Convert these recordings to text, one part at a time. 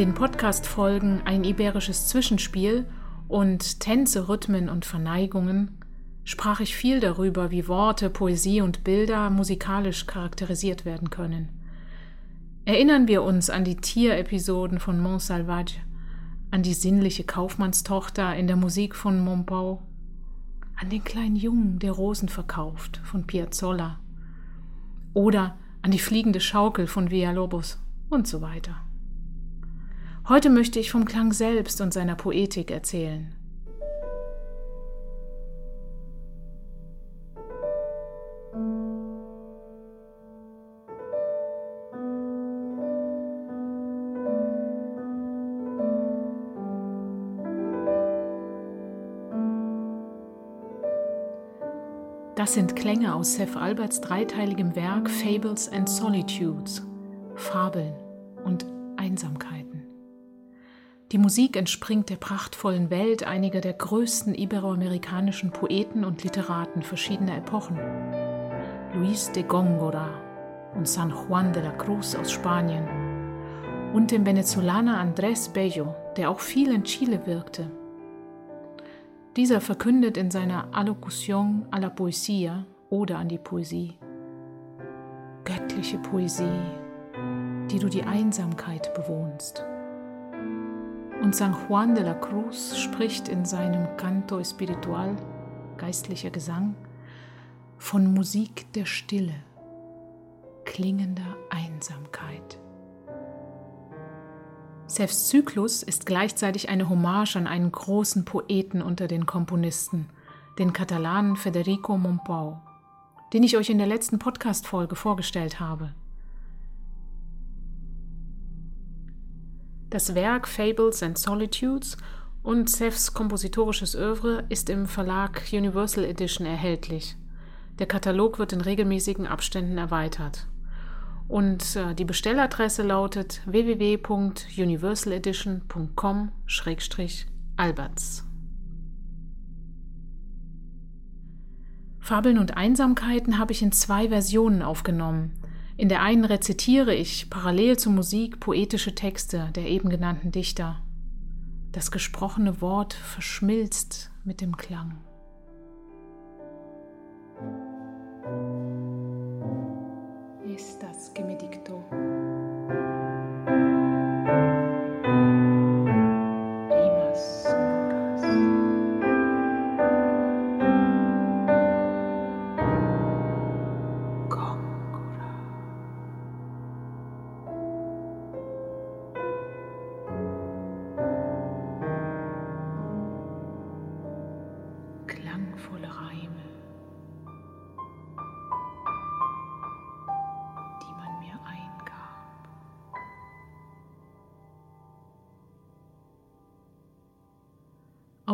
den Podcast-Folgen Ein iberisches Zwischenspiel und Tänze, Rhythmen und Verneigungen sprach ich viel darüber, wie Worte, Poesie und Bilder musikalisch charakterisiert werden können. Erinnern wir uns an die Tierepisoden von Mont Salvage, an die sinnliche Kaufmannstochter in der Musik von Montpau, an den kleinen Jungen, der Rosen verkauft von Piazzolla oder an die fliegende Schaukel von Villalobos und so weiter. Heute möchte ich vom Klang selbst und seiner Poetik erzählen. Das sind Klänge aus Seth Alberts dreiteiligem Werk Fables and Solitudes, Fabeln und Einsamkeiten. Die Musik entspringt der prachtvollen Welt einiger der größten iberoamerikanischen Poeten und Literaten verschiedener Epochen. Luis de Góngora und San Juan de la Cruz aus Spanien und dem Venezolaner Andrés Bello, der auch viel in Chile wirkte dieser verkündet in seiner Allocution a la Poesia oder an die Poesie. Göttliche Poesie, die du die Einsamkeit bewohnst. Und San Juan de la Cruz spricht in seinem Canto Espiritual, geistlicher Gesang, von Musik der Stille, klingender Einsamkeit. Sefs Zyklus ist gleichzeitig eine Hommage an einen großen Poeten unter den Komponisten, den Katalanen Federico Montpau, den ich euch in der letzten Podcast-Folge vorgestellt habe. Das Werk Fables and Solitudes und Sefs kompositorisches Övre ist im Verlag Universal Edition erhältlich. Der Katalog wird in regelmäßigen Abständen erweitert. Und äh, die Bestelladresse lautet www.universaledition.com-alberts. Fabeln und Einsamkeiten habe ich in zwei Versionen aufgenommen. In der einen rezitiere ich parallel zur Musik poetische Texte der eben genannten Dichter. Das gesprochene Wort verschmilzt mit dem Klang. estas que me dictó.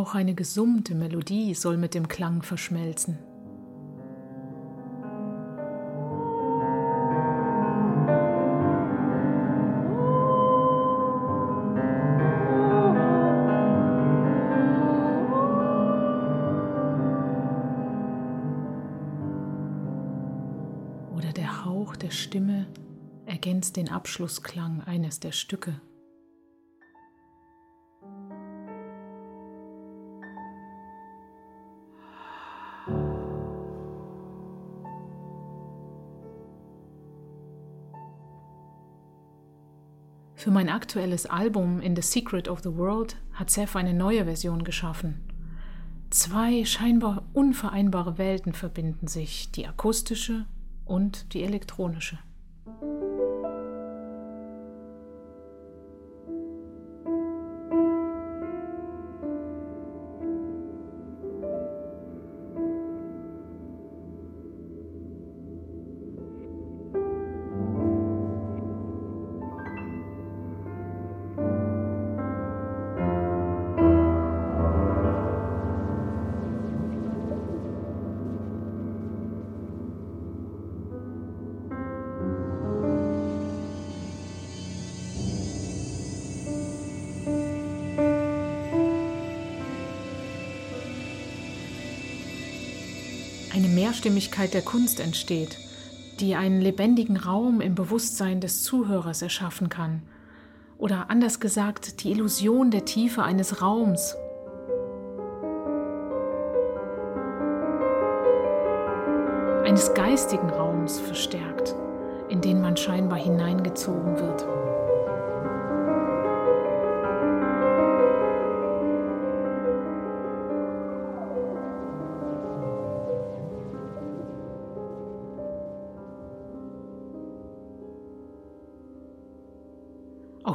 Auch eine gesummte Melodie soll mit dem Klang verschmelzen. Oder der Hauch der Stimme ergänzt den Abschlussklang eines der Stücke. Für mein aktuelles Album In the Secret of the World hat Seth eine neue Version geschaffen. Zwei scheinbar unvereinbare Welten verbinden sich, die akustische und die elektronische. Eine Mehrstimmigkeit der Kunst entsteht, die einen lebendigen Raum im Bewusstsein des Zuhörers erschaffen kann oder anders gesagt die Illusion der Tiefe eines Raums. Eines geistigen Raums verstärkt, in den man scheinbar hineingezogen wird.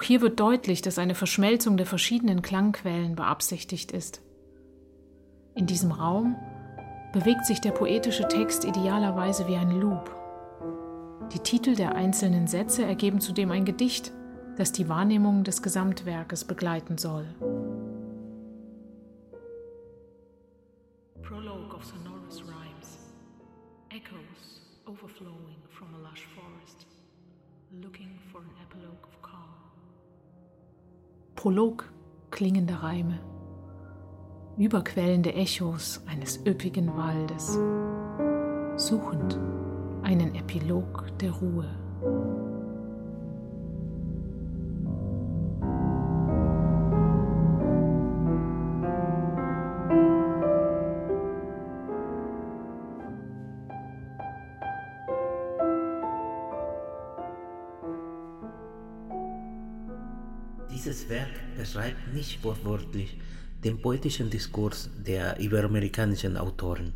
Auch hier wird deutlich, dass eine Verschmelzung der verschiedenen Klangquellen beabsichtigt ist. In diesem Raum bewegt sich der poetische Text idealerweise wie ein Loop. Die Titel der einzelnen Sätze ergeben zudem ein Gedicht, das die Wahrnehmung des Gesamtwerkes begleiten soll. Prologue of sonorous rhymes. Echoes overflowing from a lush forest, looking for an epilogue. Prolog klingender Reime, überquellende Echos eines üppigen Waldes, suchend einen Epilog der Ruhe. Werk beschreibt nicht wortwörtlich den poetischen Diskurs der iberoamerikanischen Autoren,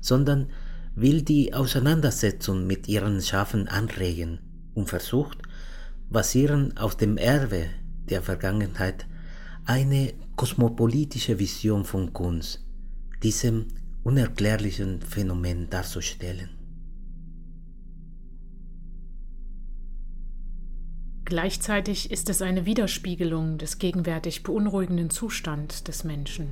sondern will die Auseinandersetzung mit ihren Schaffen anregen und versucht, basierend auf dem Erbe der Vergangenheit, eine kosmopolitische Vision von Kunst, diesem unerklärlichen Phänomen darzustellen. Gleichzeitig ist es eine Widerspiegelung des gegenwärtig beunruhigenden Zustands des Menschen.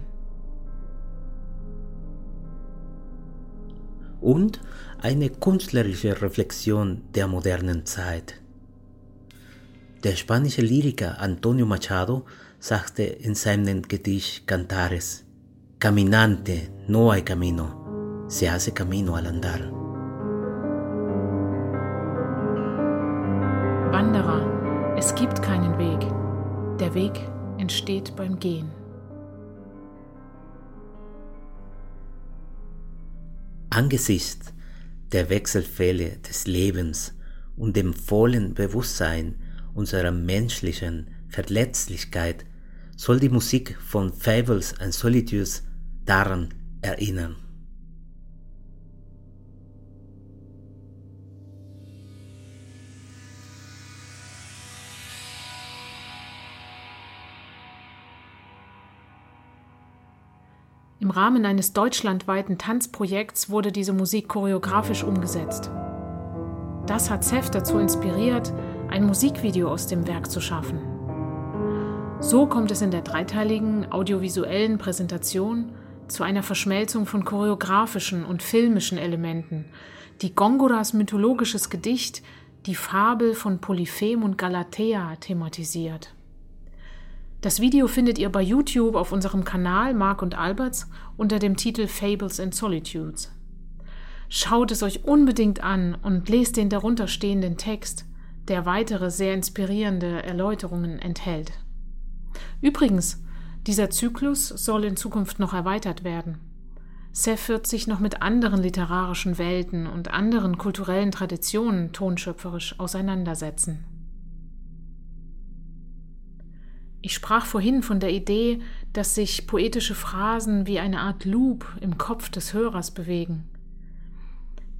Und eine künstlerische Reflexion der modernen Zeit. Der spanische Lyriker Antonio Machado sagte in seinem Gedicht Cantares, Caminante, no hay camino, se hace camino al andar. Wanderer, es gibt keinen Weg. Der Weg entsteht beim Gehen. Angesichts der Wechselfälle des Lebens und dem vollen Bewusstsein unserer menschlichen Verletzlichkeit soll die Musik von Fables and Solitudes daran erinnern. Im Rahmen eines deutschlandweiten Tanzprojekts wurde diese Musik choreografisch umgesetzt. Das hat Seth dazu inspiriert, ein Musikvideo aus dem Werk zu schaffen. So kommt es in der dreiteiligen audiovisuellen Präsentation zu einer Verschmelzung von choreografischen und filmischen Elementen, die Gongoras mythologisches Gedicht Die Fabel von Polyphem und Galatea thematisiert. Das Video findet ihr bei YouTube auf unserem Kanal Mark und Alberts unter dem Titel Fables and Solitudes. Schaut es euch unbedingt an und lest den darunter stehenden Text, der weitere sehr inspirierende Erläuterungen enthält. Übrigens, dieser Zyklus soll in Zukunft noch erweitert werden. Seth wird sich noch mit anderen literarischen Welten und anderen kulturellen Traditionen tonschöpferisch auseinandersetzen. Ich sprach vorhin von der Idee, dass sich poetische Phrasen wie eine Art Loop im Kopf des Hörers bewegen.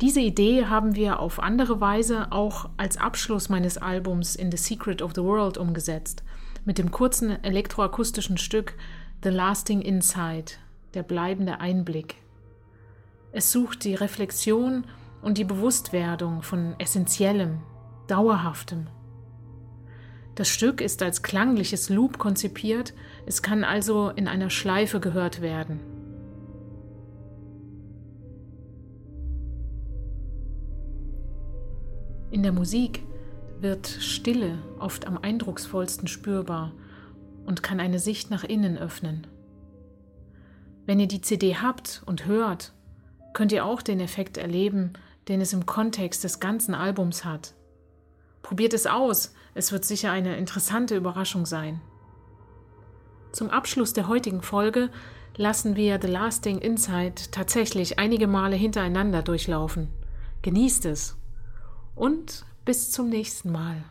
Diese Idee haben wir auf andere Weise auch als Abschluss meines Albums In the Secret of the World umgesetzt, mit dem kurzen elektroakustischen Stück The Lasting Insight, der bleibende Einblick. Es sucht die Reflexion und die Bewusstwerdung von Essentiellem, Dauerhaftem, das Stück ist als klangliches Loop konzipiert, es kann also in einer Schleife gehört werden. In der Musik wird Stille oft am eindrucksvollsten spürbar und kann eine Sicht nach innen öffnen. Wenn ihr die CD habt und hört, könnt ihr auch den Effekt erleben, den es im Kontext des ganzen Albums hat. Probiert es aus, es wird sicher eine interessante Überraschung sein. Zum Abschluss der heutigen Folge lassen wir The Lasting Insight tatsächlich einige Male hintereinander durchlaufen. Genießt es und bis zum nächsten Mal.